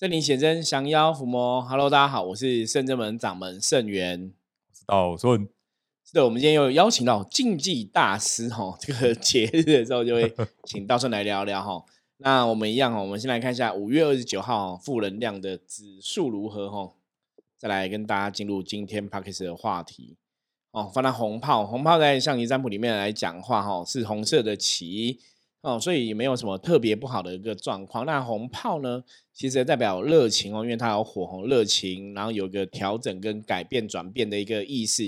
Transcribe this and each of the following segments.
圣灵显真，降妖伏魔。Hello，大家好，我是圣真门掌门圣元。道顺，是的，我们今天又邀请到竞技大师哈，这个节日的时候就会 请道顺来聊聊哈。那我们一样哈，我们先来看一下五月二十九号负能量的指数如何哈，再来跟大家进入今天 p a c k e s 的话题哦。放到红炮，红炮在象棋占卜里面来讲话哈，是红色的旗。哦，所以也没有什么特别不好的一个状况。那红炮呢，其实代表热情哦，因为它有火红热情，然后有个调整跟改变转变的一个意思。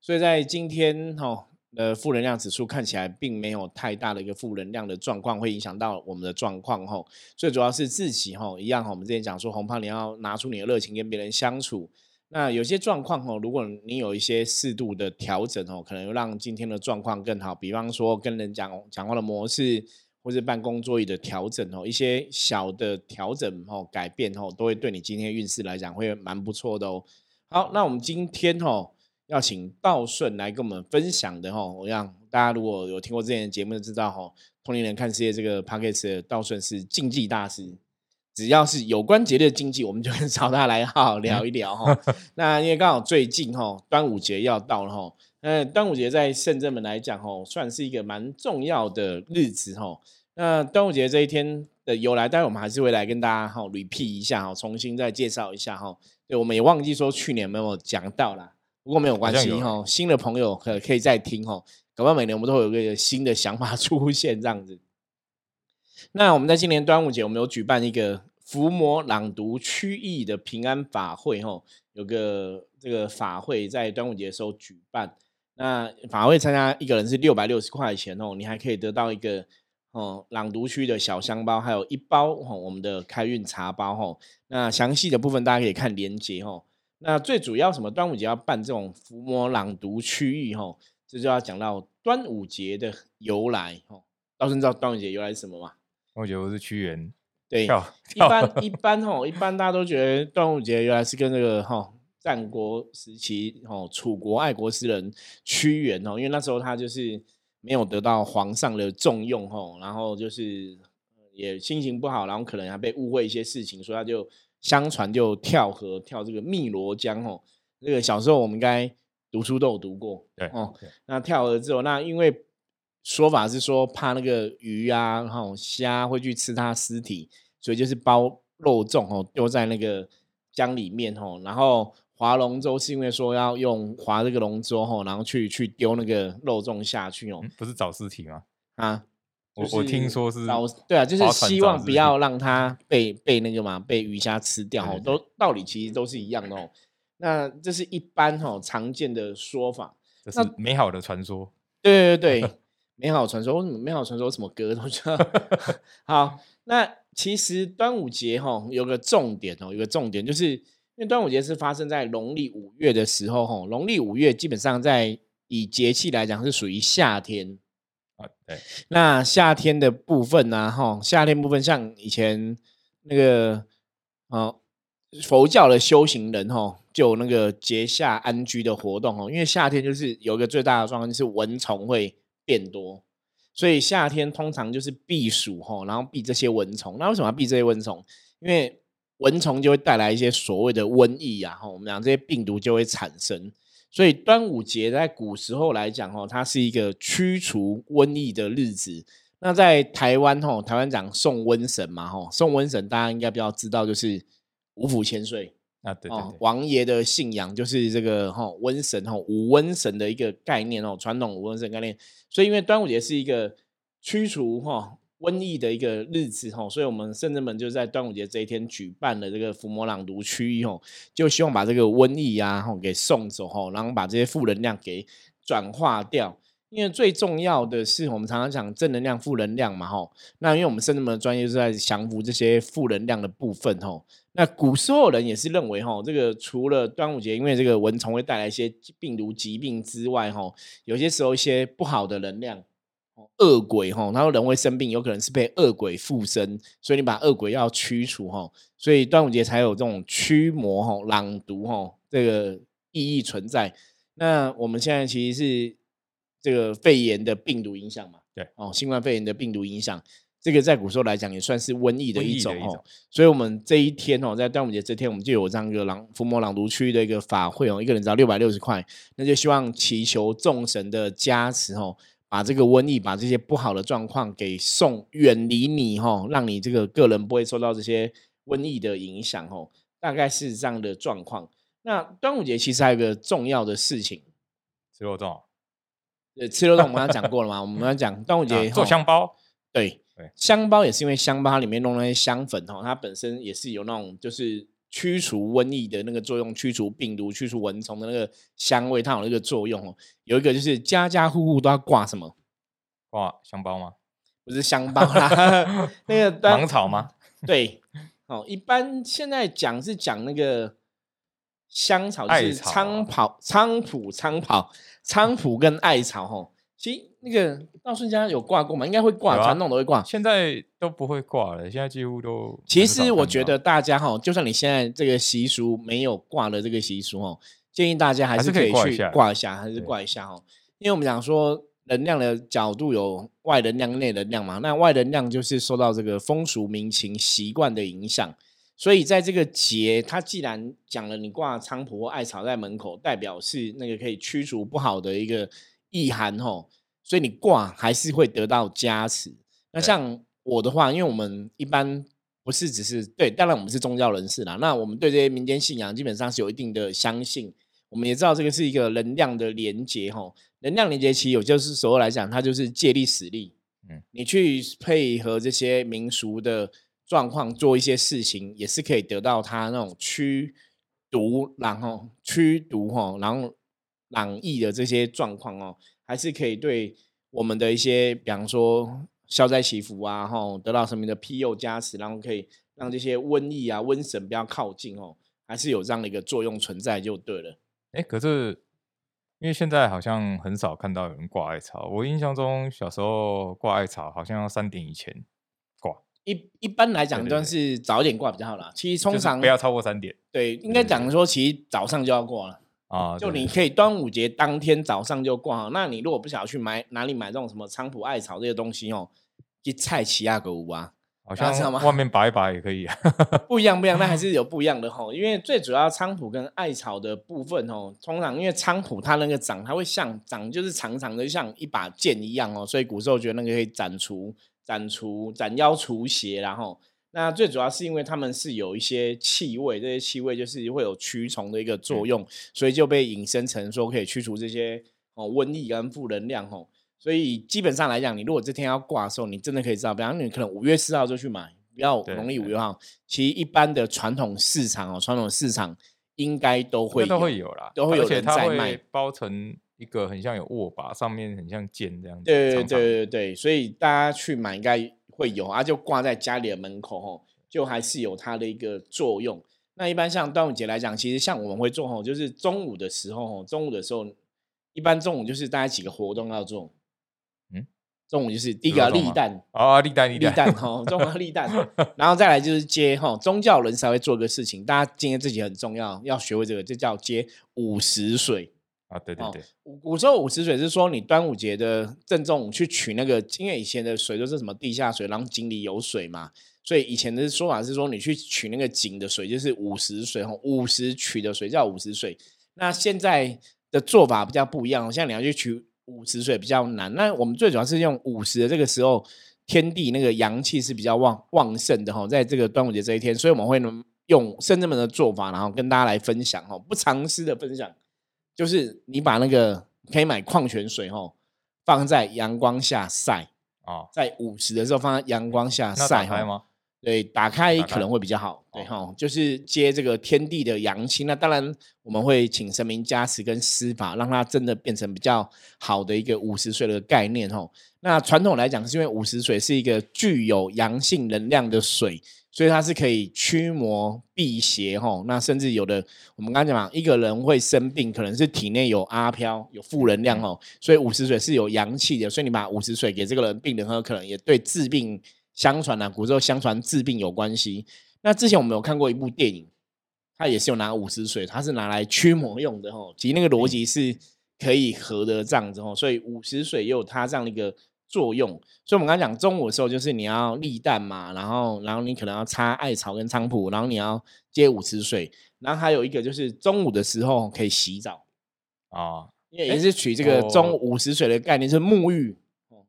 所以在今天哈呃负能量指数看起来并没有太大的一个负能量的状况，会影响到我们的状况哈。最主要是自己哈，一样哈，我们之前讲说红炮你要拿出你的热情跟别人相处。那有些状况哦，如果你有一些适度的调整哦，可能让今天的状况更好。比方说跟人讲讲话的模式，或是办公桌椅的调整哦，一些小的调整哦，改变哦，都会对你今天运势来讲会蛮不错的哦。好，那我们今天哦，要请道顺来跟我们分享的哦，我想大家如果有听过之前的节目，就知道哦，同龄人看世界这个 p a c k a g e 的道顺是竞技大师。只要是有关节的经济，我们就找他来好好聊一聊哈。那因为刚好最近哈端午节要到了哈，那端午节在圣正门来讲哈，算是一个蛮重要的日子哈。那端午节这一天的由来，待会我们还是会来跟大家哈 repeat 一下哈，重新再介绍一下哈。对，我们也忘记说去年没有讲到啦，不过没有关系哈，新的朋友可可以再听哈。搞不好每年我们都会有个新的想法出现这样子。那我们在今年端午节，我们有举办一个。伏魔朗读区域的平安法会，吼，有个这个法会在端午节的时候举办。那法会参加一个人是六百六十块钱哦，你还可以得到一个哦朗读区的小香包，还有一包哦我们的开运茶包，吼。那详细的部分大家可以看链接，吼。那最主要什么？端午节要办这种伏魔朗读区域，吼，这就要讲到端午节的由来，吼。道生知道端午节由来是什么吗？端午节不是屈原。对，一般一般吼，一般大家都觉得端午节原来是跟那个哈战国时期哦楚国爱国诗人屈原哦，因为那时候他就是没有得到皇上的重用吼，然后就是也心情不好，然后可能还被误会一些事情，所以他就相传就跳河跳这个汨罗江吼。这个小时候我们应该读书都有读过，对哦。那跳河之后，那因为。说法是说怕那个鱼啊，然后虾会去吃它尸体，所以就是包肉粽哦，丢在那个江里面哦。然后划龙舟是因为说要用划这个龙舟哦，然后去去丢那个肉粽下去哦。不是找尸体吗？啊，我我听说是找对啊，就是希望不要让它被被那个嘛被鱼虾吃掉哦。都道理其实都是一样的哦。那这是一般哦常见的说法，这是美好的传说。对对对。美好传说，为什么美好传说什么歌都唱？好，那其实端午节哈有个重点哦，有个重点就是因为端午节是发生在农历五月的时候哈，农历五月基本上在以节气来讲是属于夏天啊。对，那夏天的部分呢，哈，夏天部分像以前那个哦佛教的修行人哈，就那个节下安居的活动哦，因为夏天就是有一个最大的状况就是蚊虫会。变多，所以夏天通常就是避暑哈，然后避这些蚊虫。那为什么要避这些蚊虫？因为蚊虫就会带来一些所谓的瘟疫啊，哈，我们讲这些病毒就会产生。所以端午节在古时候来讲，哈，它是一个驱除瘟疫的日子。那在台湾，哈，台湾讲送瘟神嘛，哈，送瘟神大家应该比较知道，就是五府千岁。啊，对对，王爷的信仰就是这个哈瘟神哈五瘟神的一个概念哦，传统五瘟神概念。所以因为端午节是一个驱除哈瘟疫的一个日子哈，所以我们圣人们就在端午节这一天举办了这个伏魔朗读区域哦，就希望把这个瘟疫啊哈给送走哈，然后把这些负能量给转化掉。因为最重要的是，我们常常讲正能量、负能量嘛，吼。那因为我们圣人们的专业是在降服这些负能量的部分，吼。那古时候人也是认为，吼，这个除了端午节，因为这个蚊虫会带来一些病毒疾病之外，吼，有些时候一些不好的能量，恶鬼，吼，然后人会生病，有可能是被恶鬼附身，所以你把恶鬼要驱除，吼，所以端午节才有这种驱魔，吼，朗读，吼，这个意义存在。那我们现在其实是。这个肺炎的病毒影响嘛，对哦，新冠肺炎的病毒影响，这这个在古时候来讲也算是瘟疫的一种哦。所以，我们这一天哦，在端午节这天，我们就有这样一个朗伏魔朗读区的一个法会哦，一个人只要六百六十块，那就希望祈求众神的加持哦，把这个瘟疫、把这些不好的状况给送远离你哦，让你这个个人不会受到这些瘟疫的影响哦，大概是这样的状况。那端午节其实还有一个重要的事情，吃肉粽，呃，吃肉粽我们刚刚讲过了嘛，我们要讲端午节、啊做香包，对对，香包也是因为香包它里面弄那些香粉哦，它本身也是有那种就是驱除瘟疫的那个作用，驱除病毒、驱除蚊虫的那个香味，它有那个作用哦。有一个就是家家户户都要挂什么？挂香包吗？不是香包啦，那个 端芒草吗？对，哦，一般现在讲是讲那个香草，就是菖蒲、菖蒲、菖蒲、菖蒲跟艾草吼。其实那个道顺家有挂过吗？应该会挂，传统都会挂。现在都不会挂了，现在几乎都。其实我觉得大家哈，就算你现在这个习俗没有挂的这个习俗哦，建议大家还还是可以去挂一下挂一下，还是挂一下哦。因为我们讲说能量的角度有外能量、内能量嘛，那外能量就是受到这个风俗民情习惯的影响，所以在这个节，它既然讲了你挂菖蒲或艾草在门口，代表是那个可以驱除不好的一个意涵吼，所以你挂还是会得到加持。那像我的话，因为我们一般不是只是对，当然我们是宗教人士啦，那我们对这些民间信仰基本上是有一定的相信。我们也知道这个是一个能量的连接吼，能量连接其实有就是所谓来讲，它就是借力使力。嗯你去配合这些民俗的状况做一些事情，也是可以得到它那种驱毒，然后驱毒哈，然后朗逸的这些状况哦，还是可以对我们的一些，比方说消灾祈福啊，哈，得到神明的庇佑加持，然后可以让这些瘟疫啊、瘟神不要靠近哦，还是有这样的一个作用存在就对了。哎，可是因为现在好像很少看到有人挂艾草，我印象中小时候挂艾草好像要三点以前，一一般来讲，都是早一点挂比较好啦。其实通常不要超过三点对，应该讲说，其实早上就要挂了。啊。对就你可以端午节当天早上就挂好。那你如果不想要去买哪里买这种什么菖蒲、艾草这些东西哦，去菜奇亚购物啊，好像外面拔一拔也可以啊。不一样不一样，那还是有不一样的吼。因为最主要菖蒲跟艾草的部分哦，通常因为菖蒲它那个长，它会像长就是长长的，像一把剑一样哦，所以古时候觉得那个可以斩除、斩除、斩妖除邪，然后。那最主要是因为它们是有一些气味，这些气味就是会有驱虫的一个作用，所以就被引申成说可以驱除这些哦瘟疫跟负能量哦。所以基本上来讲，你如果这天要挂的时候，你真的可以知道，比方你可能五月四号就去买，不要对农历五月号。其实一般的传统市场哦，传统市场应该都会都会有啦，都会有人在卖包成一个很像有握把，上面很像剑这样子。对对对对对，所以大家去买应该会有啊，就挂在家里的门口吼，就还是有它的一个作用。那一般像端午节来讲，其实像我们会做吼，就是中午的时候吼，中午的时候，一般中午就是大家几个活动要做。嗯，中午就是第一个立蛋，啊，立蛋立立蛋哈，中午立蛋，然后再来就是接哈，宗教人才会做一个事情，大家今天自己很重要，要学会这个，这叫接午时水。啊，对对哦对，古古时候午时水是说你端午节的正中午去取那个，因为以前的水都是什么地下水，然后井里有水嘛，所以以前的说法是说你去取那个井的水就是五十水，哈，五十取的水叫五十水。那现在的做法比较不一样，像你要去取五十水比较难。那我们最主要是用五十的这个时候，天地那个阳气是比较旺旺盛的哈，在这个端午节这一天，所以我们会呢用圣人们的做法，然后跟大家来分享哈，不藏私的分享。就是你把那个可以买矿泉水吼，放在阳光下晒，哦，在午时的时候放在阳光下那晒吼。打开吗？对，打开可能会比较好。对哦哈，就是接这个天地的阳气。那当然我们会请神明加持跟施法，让它真的变成比较好的一个午时水的概念吼。那传统来讲，是因为五十水是一个具有阳性能量的水，所以它是可以驱魔辟邪吼。那甚至有的我们刚刚讲嘛，一个人会生病，可能是体内有阿飘、有负能量哦，所以午时水是有阳气的，所以你把午时水给这个人病人喝，可能也对治病相传啊，古时候相传治病有关系。那之前我们有看过一部电影，它也是有拿午时水，它是拿来驱魔用的吼。其实那个逻辑是可以合的这样子吼，所以午时水也有它这样的一个作用。所以我们刚刚讲中午的时候，就是你要立蛋嘛，然后然后你可能要擦艾草跟菖蒲，然后你要接五池水，然后还有一个就是中午的时候可以洗澡啊，因为也是取这个中午十水的概念，是沐浴，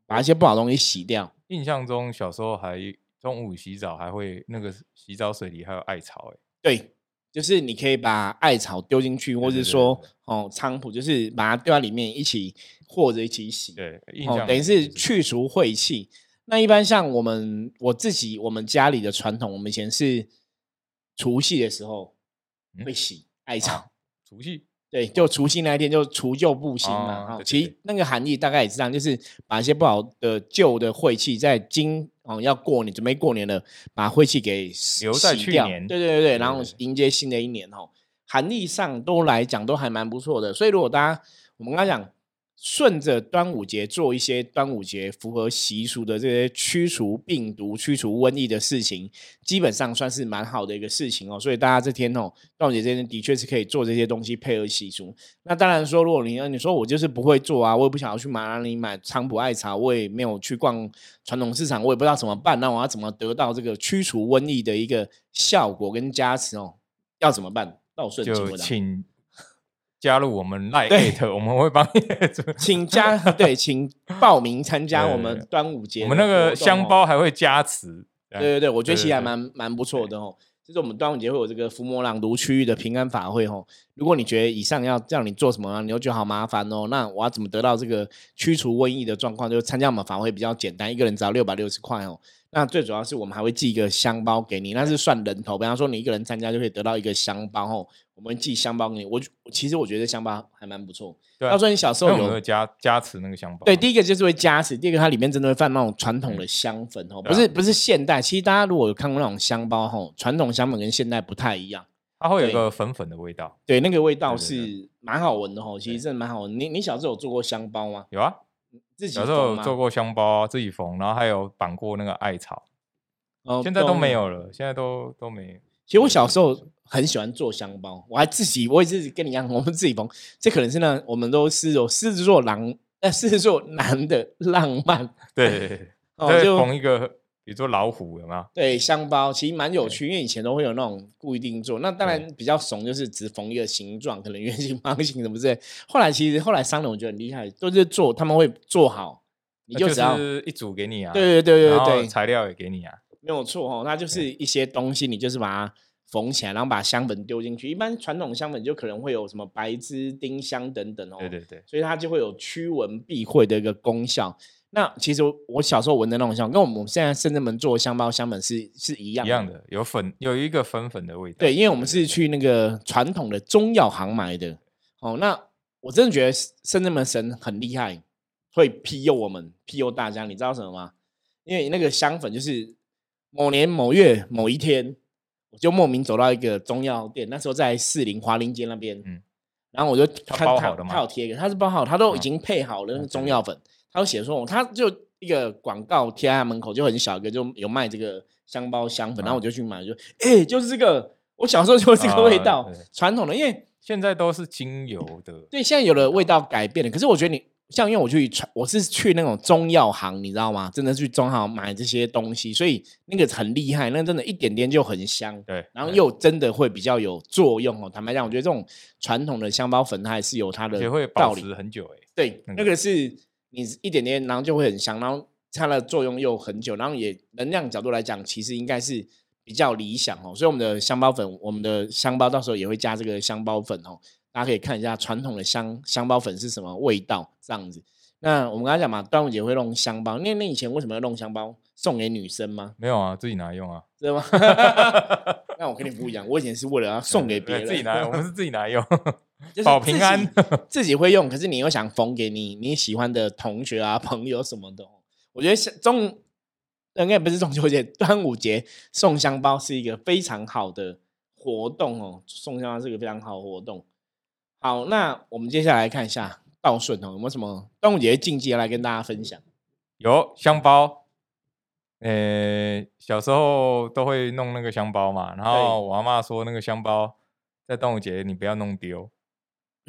把一些不好东西洗掉。印象中小时候还中午洗澡还会那个洗澡水里还有艾草，哎，对。就是你可以把艾草丢进去，或者说哦菖蒲，就是把它丢在里面一起和着一起洗。对，哦，等于是去除晦气。那一般像我们我自己我们家里的传统，我们以前是除夕的时候会洗艾草。除夕。对，就除夕那一天就除旧布新嘛。哈，其实那个含义大概也是这样，就是把一些不好的旧的晦气，在今哦要过年准备过年了，把晦气给留在去年。对对对对，然后迎接新的一年哦，含义上都来讲都还蛮不错的。所以如果大家我们刚刚讲。顺着端午节做一些端午节符合习俗的这些驱除病毒、驱除瘟疫的事情，基本上算是蛮好的一个事情哦。所以大家这天哦，端午节这天的确是可以做这些东西配合习俗。那当然说，如果你你说我就是不会做啊，我也不想要去买哪里买菖蒲艾草，我也没有去逛传统市场，我也不知道怎么办。那我要怎么得到这个驱除瘟疫的一个效果跟加持哦？要怎么办？道顺就请。加入我们赖艾特，我们会帮你。请加对，请报名参加我们端午节。我们那个香包还会加持。对对对，我觉得其实还蛮蛮不错的哦。就是我们端午节会有这个伏魔朗读区域的平安法会哦。如果你觉得以上要叫你做什么，你又觉得好麻烦哦，那我要怎么得到这个驱除瘟疫的状况？就参加我们法会比较简单，一个人只要六百六十块哦。那最主要是我们还会寄一个香包给你，那是算人头。比方说你一个人参加就可以得到一个香包哦。我们寄香包给你，我其实我觉得香包还蛮不错。他说你小时候有加加持那个香包，对，第一个就是会加持，第二个它里面真的会放那种传统的香粉哦，不是不是现代。其实大家如果有看过那种香包吼，传统香粉跟现代不太一样，它会有一个粉粉的味道。对，那个味道是蛮好闻的吼，其实真的蛮好闻。你你小时候有做过香包吗？有啊，自己小时候做过香包，自己缝，然后还有绑过那个艾草。哦，现在都没有了，现在都都没。其实我小时候。很喜欢做香包，我还自己，我也是跟你一样，我们自己缝。这可能是呢，我们都是有狮子座男，呃，狮子座男的浪漫。对，哦，就缝一个，比如说老虎，有没有？对，香包其实蛮有趣，因为以前都会有那种固定做。那当然比较怂，就是只缝一个形状，可能圆形、方形什么之类。后来其实后来商人我觉得很厉害，都是做他们会做好，你就只要一组给你啊。对对对对对，材料也给你啊，没有错哦。那就是一些东西，你就是把它。缝起来，然后把香粉丢进去。一般传统香粉就可能会有什么白枝、丁香等等哦。对对对，所以它就会有驱蚊避秽的一个功效。那其实我小时候闻的那种香，跟我们现在深圳门做的香包香粉是是一样一样的，有粉有一个粉粉的味道。对，因为我们是去那个传统的中药行买的。哦，那我真的觉得深圳门神很厉害，会庇佑我们，庇佑大家。你知道什么吗？因为那个香粉就是某年某月某一天。我就莫名走到一个中药店，那时候在士林华林街那边，嗯，然后我就看他他有贴一个，他是包好，他都已经配好了那个中药粉，他有写说，他就一个广告贴在门口，就很小一个，就有卖这个香包香粉，然后我就去买，就哎，就是这个，我小时候就是这个味道，传统的，因为现在都是精油的，对，现在有的味道改变了，可是我觉得你。像因为我去传，我是去那种中药行，你知道吗？真的去中药行买这些东西，所以那个很厉害，那真的一点点就很香。对，然后又真的会比较有作用哦。坦白讲，我觉得这种传统的香包粉它还是有它的道理，很久哎。对，那个是你一点点，然后就会很香，然后它的作用又很久，然后也能量角度来讲，其实应该是比较理想哦。所以我们的香包粉，我们的香包到时候也会加这个香包粉哦。大家可以看一下传统的香香包粉是什么味道，这样子。那我们刚才讲嘛，端午节会弄香包。那那以前为什么要弄香包送给女生吗？没有啊，自己拿用啊，知道吗？那我跟你不一样，我以前是为了要送给 别人，自己拿，我们是自己拿用，保平安，自己会用。可是你又想缝给你你喜欢的同学啊、朋友什么的。我觉得中应该不是中秋节，端午节送香包是一个非常好的活动哦。送香包是一个非常好的活动。好，那我们接下来看一下道顺哦，有没有什么端午节禁忌要来跟大家分享？有香包，呃，小时候都会弄那个香包嘛，然后我阿妈说那个香包在端午节你不要弄丢，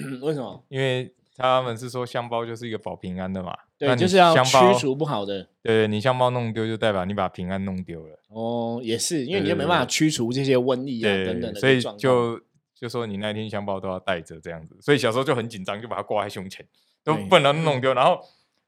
为什么？因为他们是说香包就是一个保平安的嘛。对，就是要驱除不好的。对你香包弄丢，就代表你把平安弄丢了。哦，也是，因为你就没办法驱除这些瘟疫啊，等等的所以。就就说你那天香包都要带着这样子，所以小时候就很紧张，就把它挂在胸前，都不能弄丢，然后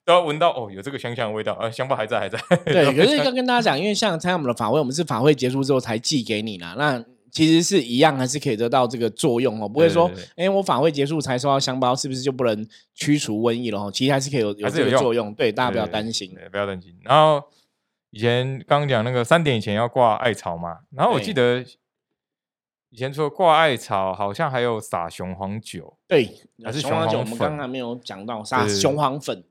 都要闻到哦有这个香香的味道，呃香包还在还在。对，可是要跟大家讲，因为像参加我们的法会，我们是法会结束之后才寄给你啦。那其实是一样，还是可以得到这个作用哦，不会说哎，我法会结束才收到香包，是不是就不能驱除瘟疫了？哦，其实还是可以有有还是有用这个作用。对，大家不要对担心。不要担心。然后以前刚刚讲那个三点以前要挂艾草嘛，然后我记得以前除了挂艾草，好像还有撒雄黄酒。对，还是雄黄酒，我们刚刚没有讲到撒雄黄粉。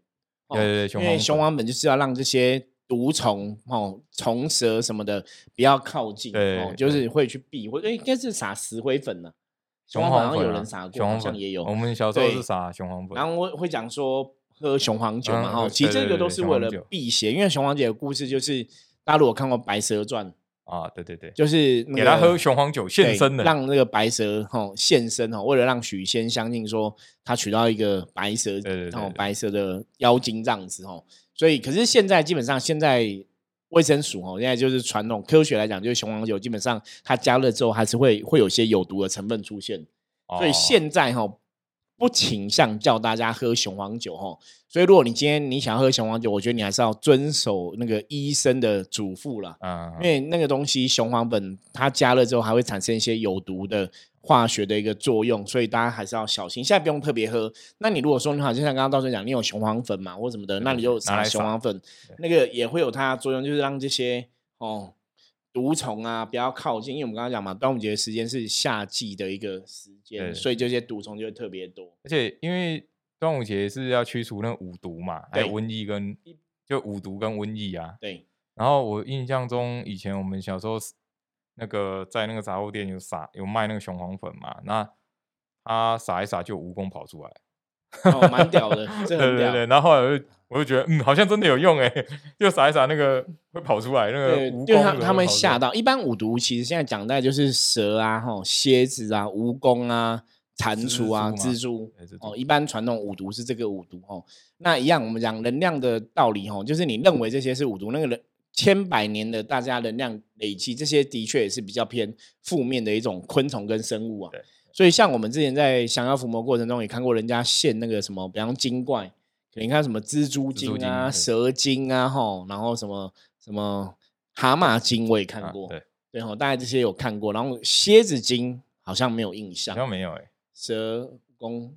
哦对对对，因为雄粉黄粉就是要让这些毒虫、哦虫蛇什么的不要靠近，哦，就是会去避，或者应该是撒石灰粉呢、雄雄黄粉好像有人撒过，好像也有。我们小时候是撒雄黄粉。然后我会讲说喝雄黄酒嘛，哈、嗯其实这个都是为了辟邪，因为雄黄姐的故事就是大家如果看过《白蛇传》，啊，对对对，就是、那给他喝雄黄酒现身的，让那个白蛇哈、现身哈、为了让许仙相信说他娶到一个白蛇，然后白蛇的妖精这样子哈、所以可是现在基本上现在卫生署哦、现在就是传统科学来讲，就是雄黄酒基本上它加热之后还是会会有些有毒的成分出现，所以哦现在哈、不倾向叫大家喝雄黄酒哈。所以如果你今天你想喝雄黄酒，我觉得你还是要遵守那个医生的嘱咐了。嗯，因为那个东西雄黄粉它加热之后还会产生一些有毒的化学的一个作用，所以大家还是要小心。现在不用特别喝。那你如果说你好就像刚刚道生讲，你有雄黄粉嘛或什么的，那你就撒雄黄粉，那个也会有它的作用，就是让这些哦毒虫啊不要靠近。因为我们刚刚讲嘛，端午节的时间是夏季的一个时间，所以这些毒虫就会特别多。而且因为端午节是要驱除那五毒嘛，还有对瘟疫跟就五毒跟瘟疫啊。对，然后我印象中，以前我们小时候是那个在那个杂货店有撒有卖那个雄黄粉嘛，那他撒一撒就蜈蚣跑出来，哦，蛮屌的，这很屌。对对对。然后后来我就我就觉得，嗯，好像真的有用哎，就撒一撒那个会跑出来那个对，蜈就蚣他他们吓到。一般五毒其实现在讲的就是蛇啊、吼蝎子啊、蜈蚣啊、蟾蜍啊、蜘蛛嘛蜘蛛对蜘哦。一般传统五毒是这个五毒哦。那一样，我们讲能量的道理哦，就是你认为这些是五毒，那个人千百年的大家能量累积，这些的确也是比较偏负面的一种昆虫跟生物啊对。所以像我们之前在降妖伏魔过程中也看过人家献那个什么，比方精怪，可能你看什么蜘蛛精啊、精蛇精啊，吼，然后什么什么蛤蟆精我也看过，啊对，对吼，大概这些有看过，然后蝎子精好像没有印象好，像没有哎，蛇公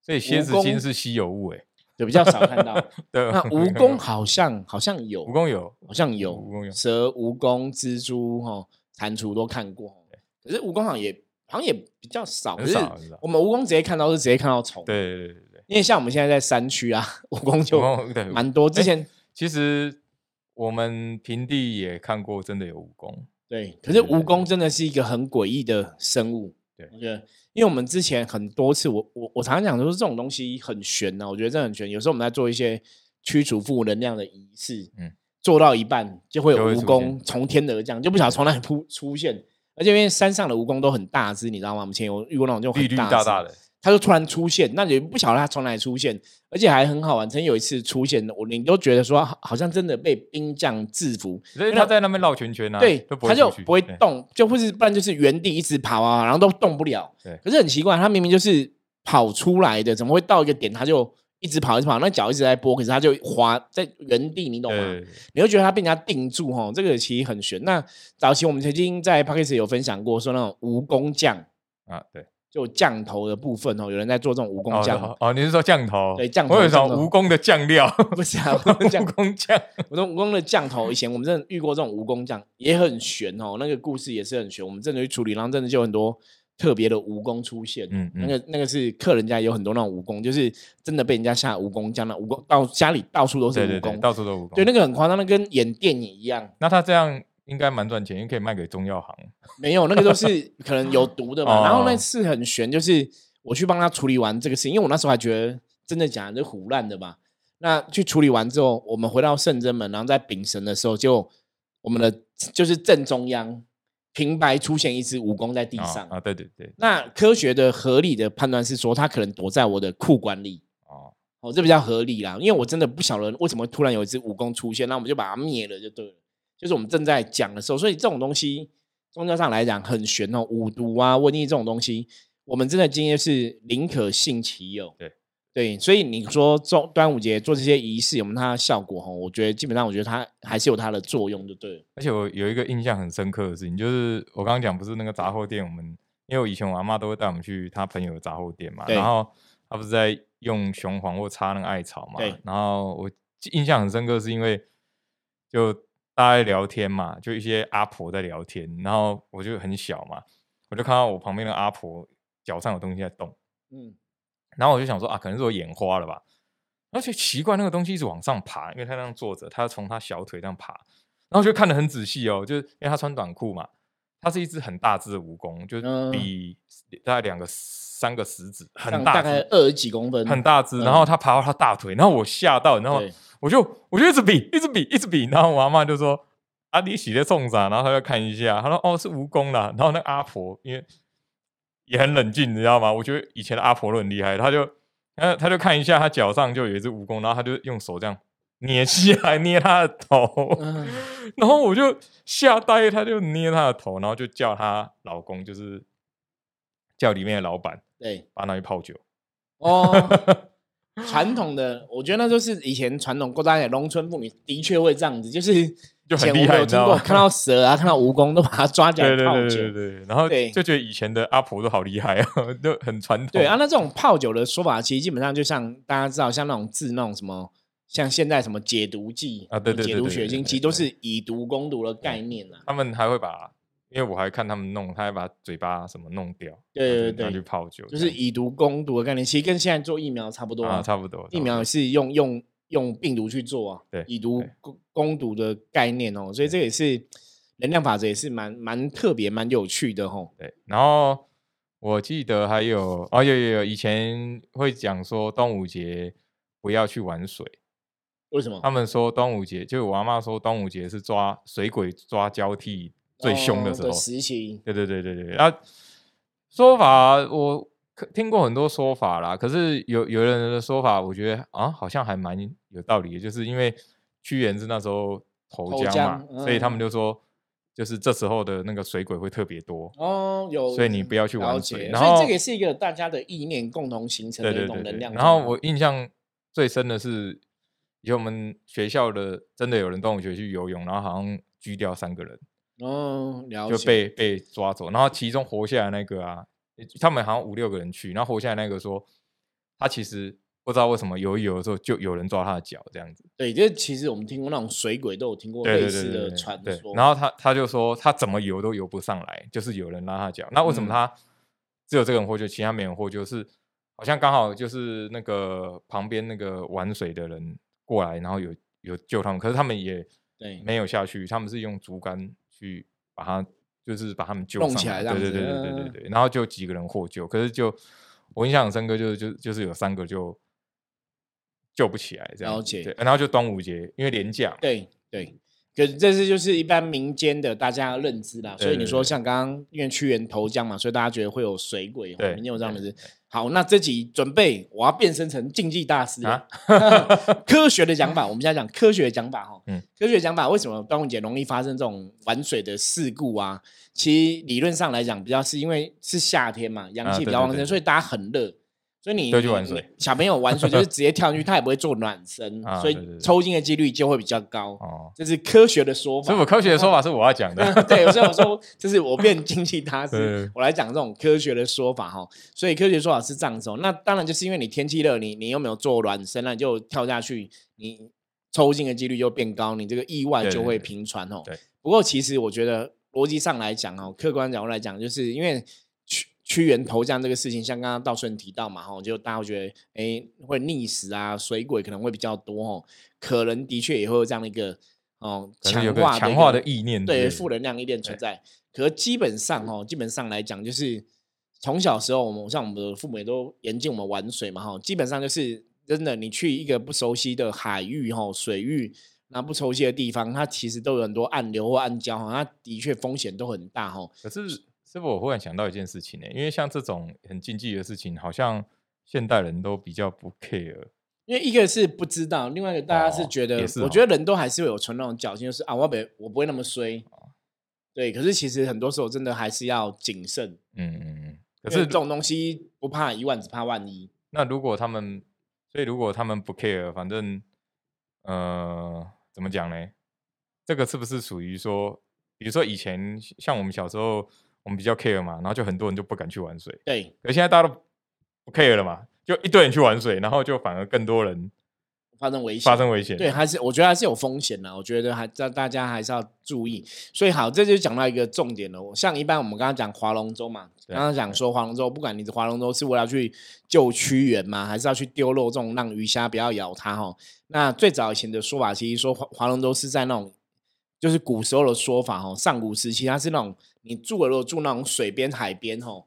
所以蝎子精是稀有物哎，对比较少看到，对，那蜈蚣好像好像有，蜈蚣有，好像有蜈蚣有蛇、蜈蚣、蜘蛛、哈蟾蜍都看过，可是蜈蚣好像也好像也比较少，少我们蜈蚣直接看到是直接看到虫，，对对对因为像我们现在在山区啊，蜈蚣就蛮多，之哎前其实我们平地也看过，真的有蜈蚣。对，可是蜈蚣真的是一个很诡异的生物。对我觉得，因为我们之前很多次，我我我常常讲，就是这种东西很玄呢、我觉得这很玄。有时候我们在做一些驱除负能量的仪式，嗯做到一半就会有蜈蚣从天而降，就不晓得从哪里扑出现。而且因为山上的蜈蚣都很大只，你知道吗？我们以前有遇过那种就很大只大大的，它就突然出现，那你不晓得他从哪里出现，而且还很好玩。曾经有一次出现，我你都觉得说好好像真的被兵将制服，所以他在那边绕圈圈啊，对，都不它就不会动，就或是不然就是原地一直跑啊，然后都动不了。对可是很奇怪，他明明就是跑出来的，怎么会到一个点他就一直跑一直跑，那脚一直在拨，可是他就滑在原地，你懂吗？对，你会觉得他被人家定住哈，这个其实很悬。那早期我们曾经在 p d c a s t 有分享过，说那种蜈蚣将，啊对，就降头的部分哦，有人在做这种蜈蚣酱，哦哦，你是说降头？对降头我有一种蜈蚣的酱料，不是啊，蜈蚣酱 蜈蚣酱，我说蜈蚣的降头，以前我们真的遇过这种蜈蚣降，也很悬哦。那个故事也是很悬，我们真的去处理，然后真的就有很多特别的蜈蚣出现。嗯嗯那个那个是客人家有很多那种蜈蚣，就是真的被人家下蜈蚣降，那蜈蚣到家里到处都是蜈蚣，对对对，到处都蜈蚣。对，那个很夸张，那跟演电影一样。那他这样应该蛮赚钱，因为可以卖给中药行。没有，那个都是 可能有毒的嘛。哦然后那次很悬，就是我去帮他处理完这个事情，因为我那时候还觉得真的假的，就胡乱的吧。那去处理完之后，我们回到圣真门，然后在丙神的时候，就我们的就是正中央平白出现一只蜈蚣在地啊上。啊，对对对，那科学的合理的判断是说，它可能躲在我的裤管里。哦，哦，这比较合理啦。因为我真的不晓得为什么突然有一只蜈蚣出现，那我们就把它灭了就对了。就是我们正在讲的时候，所以这种东西宗教上来讲很玄哦，五毒啊、瘟疫这种东西，我们真的今天是宁可信其有。对对，所以你说中端午节做这些仪式有没有它的效果？哈，我觉得基本上我觉得它还是有它的作用，就对了。而且我有一个印象很深刻的事情，就是我刚刚讲不是那个杂货店，我们因为我以前我阿妈都会带我们去她朋友的杂货店嘛，然后她不是在用雄黄或插那个艾草嘛对，然后我印象很深刻是因为就大家聊天嘛，就一些阿婆在聊天，然后我就很小嘛，我就看到我旁边的阿婆脚上有东西在动，嗯，然后我就想说啊，可能是我眼花了吧。而且奇怪，那个东西一直往上爬，因为她那样坐着，她从她小腿这样爬，然后就看得很仔细哦，就是因为她穿短裤嘛，它是一只很大只的蜈蚣，就嗯比大概两个三个食指，很大，大概二十几公分，很大只。然后它爬到它大腿，然后我吓到，然后我就我就一直比，一直比，一直比。然后我阿妈就说：“啊，你洗的重啥？”然后她就看一下，她说：“哦，是蜈蚣啦。”然后那阿婆因为也很冷静，你知道吗？我觉得以前的阿婆都很厉害，她就他他就看一下她脚上就有一只蜈蚣，然后她就用手这样捏起来捏他的头，嗯 然后我就吓呆，他就捏他的头，然后就叫她老公，就是叫里面的老板对把他拿去泡酒。哦。传统的，我觉得那就是以前传统过大家农村妇女的确会这样子，就是就很以前我厉害们有听过，你知道吗看到蛇啊，看到蜈蚣都把它抓起来对对对泡酒。对对，然后就觉得以前的阿婆都好厉害啊，就很传统。对啊，那这种泡酒的说法，其实基本上就像大家知道，像那种治那种什么，像现在什么解毒剂啊对对对解毒血清，其实都是以毒攻毒的概念啊。他们还会把，因为我还看他们弄，他还把嘴巴什么弄掉，对对对去泡酒，就是以毒攻毒的概念，其实跟现在做疫苗差不多啊，差不多疫苗也是用用用病毒去做啊，对以毒攻攻毒的概念哦，所以这也是能量法则，也是蛮蛮特别、蛮有趣的哦。对，然后我记得还有哦，有有有，以前会讲说端午节不要去玩水，为什么？他们说端午节，就是我阿妈说端午节是抓水鬼抓交替最凶的时候。哦时期，对对对对对，啊，说法我可听过很多说法啦，可是有有人的说法，我觉得啊，好像还蛮有道理的，就是因为屈原是那时候投投江嘛，江所以他们嗯就说，就是这时候的那个水鬼会特别多。哦，有，所以你不要去玩水然后解所以这个也是一个大家的意念共同形成的一种能量。然后我印象最深的是，以前我们学校的真的有人端午节去游泳，然后好像拘掉三个人，哦，了就解，被被抓走，然后其中活下来那个啊，他们好像五六个人去，然后活下来那个说，他其实不知道为什么游一游的时候就有人抓他的脚这样子，对，这其实我们听过那种水鬼都有听过对类似的传说。对然后他他就说他怎么游都游不上来，就是有人拉他脚。那为什么嗯他只有这个人获救，其他没人获救？是好像刚好就是那个旁边那个玩水的人过来，然后有有救他们，可是他们也对。没有下去，他们是用竹竿去把他就是把他们救弄上起来这样子对对对对对嗯对对，然后就几个人获救，可是就我印象很深刻，就是就就是有三个就救不起来这样，了解。对，然后就端午节，因为连假嘛，对对，可是这是就是一般民间的大家的认知啦。所以你说像刚刚因为屈原投江嘛，所以大家觉得会有水鬼，民间有这样的。好，那这集准备我要变身成竞技大师了啊 科学的讲法，我们现在讲科学的讲法哈。嗯科学的讲法为什么端午节容易发生这种玩水的事故啊？其实理论上来讲，比较是因为是夏天嘛，阳气比较旺盛，啊对对对所以大家很热。所以你你你就去玩水小朋友玩水就是直接跳进去，他也不会做暖身，所以抽筋的几率就会比较高。哦，这是科学的说法。所以我科学的说法是我要讲的，对，所以我说就是我变经济大师，我来讲这种科学的说法哈。所以科学说法是这样子哦。那当然就是因为你天气热，你你又没有做暖身，那你就跳下去，你抽筋的几率就变高，你这个意外就会频传哦对。不过其实我觉得逻辑上来讲哦，客观角度来讲，就是因为屈屈原投江这个事情，像刚刚道顺提到嘛，哈，就大家会觉得，哎，会溺死啊，水鬼可能会比较多哦，可能的确也会有这样的一个哦强化强化的意念对，负能量一定存在。可是基本上哦，基本上来讲，就是从小时候，我们像我们的父母也都严禁我们玩水嘛，哈，基本上就是真的，你去一个不熟悉的海域哈、水域，那不熟悉的地方，它其实都有很多暗流或暗礁哈，它的确风险都很大哈。可是师傅，我忽然想到一件事情呢、因为像这种很禁忌的事情，好像现代人都比较不 care。因为一个是不知道，另外一个大家是哦觉得，我觉得人都还是会有存那种侥幸，就是啊，我不我不会那么衰。对，可是其实很多时候真的还是要谨慎。嗯嗯嗯。可是可是这种东西不怕一万，只怕万一。那如果他们，所以如果他们不 care，反正呃，怎么讲呢？这个是不是属于说，比如说以前像我们小时候，我们比较 care 嘛，然后就很多人就不敢去玩水。对，可现在大家都不 care 了嘛，就一堆人去玩水，然后就反而更多人发生危险，发生危险。对，还是我觉得还是有风险的。我觉得还大大家还是要注意。所以好，这就讲到一个重点了。像一般我们刚刚讲划龙舟嘛，对刚刚讲说划龙舟，不管你的划龙舟是为了去救屈原嘛，还是要去丢肉粽让鱼虾不要咬它哈。那最早以前的说法，其实说划划龙舟是在那种，就是古时候的说法哦，上古时期它是那种你住的如果住那种水边海边哦。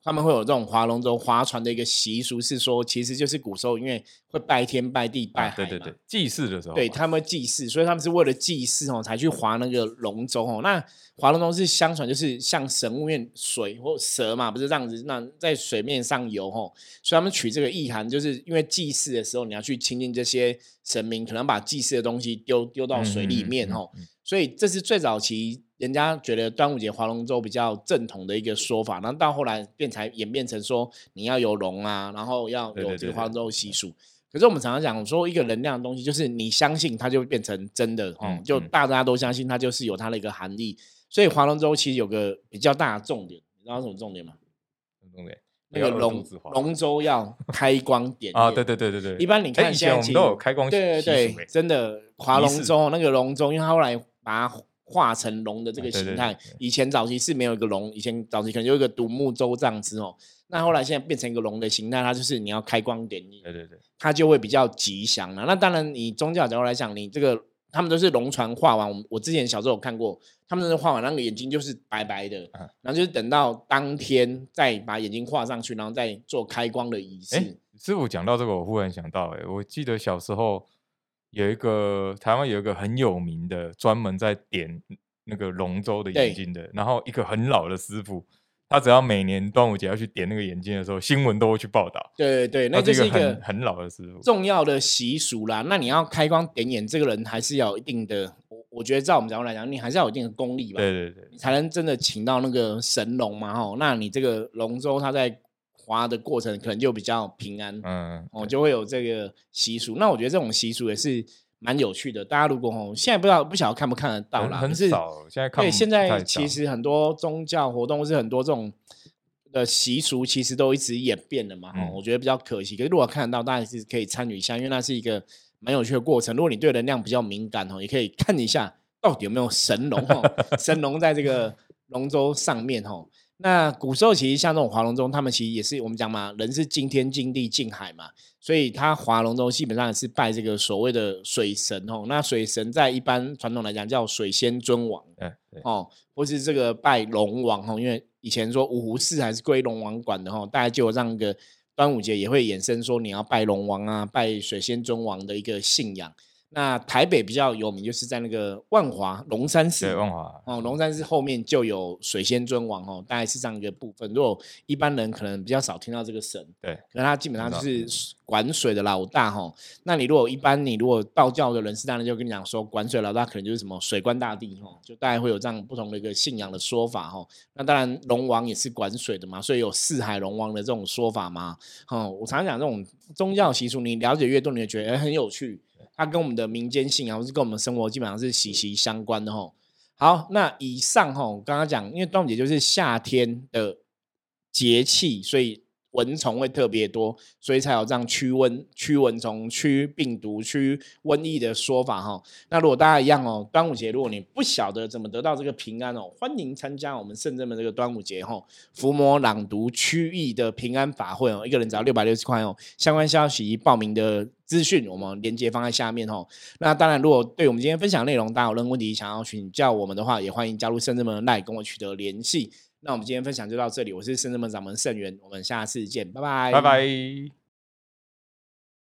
他们会有这种划龙舟、划船的一个习俗，是说其实就是古时候因为会拜天、拜地、拜对对对，祭祀的时候嘛，对他们祭祀，所以他们是为了祭祀哦，才去划那个龙舟哦。那划龙舟是相传就是像神物面水或蛇嘛，不是这样子，那在水面上游哦，所以他们取这个意涵，就是因为祭祀的时候你要去亲近这些神明，可能把祭祀的东西丢丢到水里面哦，嗯嗯嗯嗯所以这是最早期人家觉得端午节划龙舟比较正统的一个说法，然后到后来变才演变成说你要有龙啊，然后要有这个划龙舟的习俗。可是我们常常讲说，一个能量的东西，就是你相信它就变成真的哦，就大家都相信它就是有它的一个含义。所以划龙舟其实有个比较大的重点，你知道什么重点吗？重点那个龙龙舟要 开光点啊，对对对对对，一般你哎看以前我们现在都有开光对对对真的划龙舟那个龙舟，因为它后来把它画成龙的这个啊对对对。形态，以前早期是没有一个龙，以前早期可能有一个独木舟这样子哦，那后来现在变成一个龙的形态，它就是你要开光点焰，对对对，它就会比较吉祥了。那当然，以宗教角度来讲，你这个他们都是龙船画完，我我之前小时候有看过，他们都是画完那个眼睛就是白白的，啊然后就是等到当天再把眼睛画上去，然后再做开光的仪式。哎，师傅讲到这个，我忽然想到，哎，我记得小时候有一个台湾有一个很有名的，专门在点那个龙舟的眼睛的，然后一个很老的师傅，他只要每年端午节要去点那个眼睛的时候，新闻都会去报道。对对对，那他就是是一个很很老的师傅。重要的习俗啦。那你要开光点眼，这个人还是要有一定的，我我觉得在我们角度来讲，你还是要有一定的功力吧，对对对你，才能真的请到那个神龙嘛吼。那你这个龙舟它在划的过程可能就比较平安，嗯，哦，就会有这个习俗。那我觉得这种习俗也是蛮有趣的。大家如果哦，现在不知道不晓得看不看得到啦，很少，现在看对，现在其实很多宗教活动是很多这种的习俗，其实都一直演变的嘛。哦嗯，我觉得比较可惜。可是如果看得到，大家是可以参与一下，因为那是一个蛮有趣的过程。如果你对能量比较敏感哦，也可以看一下到底有没有神龙哦，神龙在这个龙舟上面哦。那古时候其实像这种划龙舟，他们其实也是我们讲嘛，人是敬天敬地敬海嘛，所以他划龙舟基本上也是拜这个所谓的水神哦。那水神在一般传统来讲叫水仙尊王哦，或是这个拜龙王哦，因为以前说五湖四海是归龙王管的哦，大家就有这样一个端午节也会衍生说你要拜龙王啊，拜水仙尊王的一个信仰。那台北比较有名，就是在那个万华龙山寺对，万华哦，龙山寺后面就有水仙尊王哦，大概是这样一个部分。如果一般人可能比较少听到这个神，对，可是他基本上就是管水的老大哈。那你如果一般你如果道教的人士，当然就跟你讲说，管水老大可能就是什么水官大帝哈，就大概会有这样不同的一个信仰的说法哈。那当然龙王也是管水的嘛，所以有四海龙王的这种说法嘛。哦，我常常讲这种宗教习俗，你了解越多，你就觉得、哎很有趣。它跟我们的民间信仰，或是跟我们生活基本上是息息相关的吼。好，那以上吼，刚刚讲，因为端午节就是夏天的节气，所以蚊虫会特别多，所以才有这样驱蚊、驱蚊虫、驱病毒、驱瘟疫的说法哈。那如果大家一样哦，端午节如果你不晓得怎么得到这个平安哦，欢迎参加我们圣正的这个端午节哈，伏魔朗读驱疫的平安法会哦，一个人只要六百六十块哦。相关消息报名的资讯，我们连接放在下面哦。那当然，如果对我们今天分享内容大家有任何问题想要请教我们的话，也欢迎加入圣正门的赖跟我取得联系。那我们今天分享就到这里，我是深圳门掌门盛源，我们下次见，拜拜，拜拜。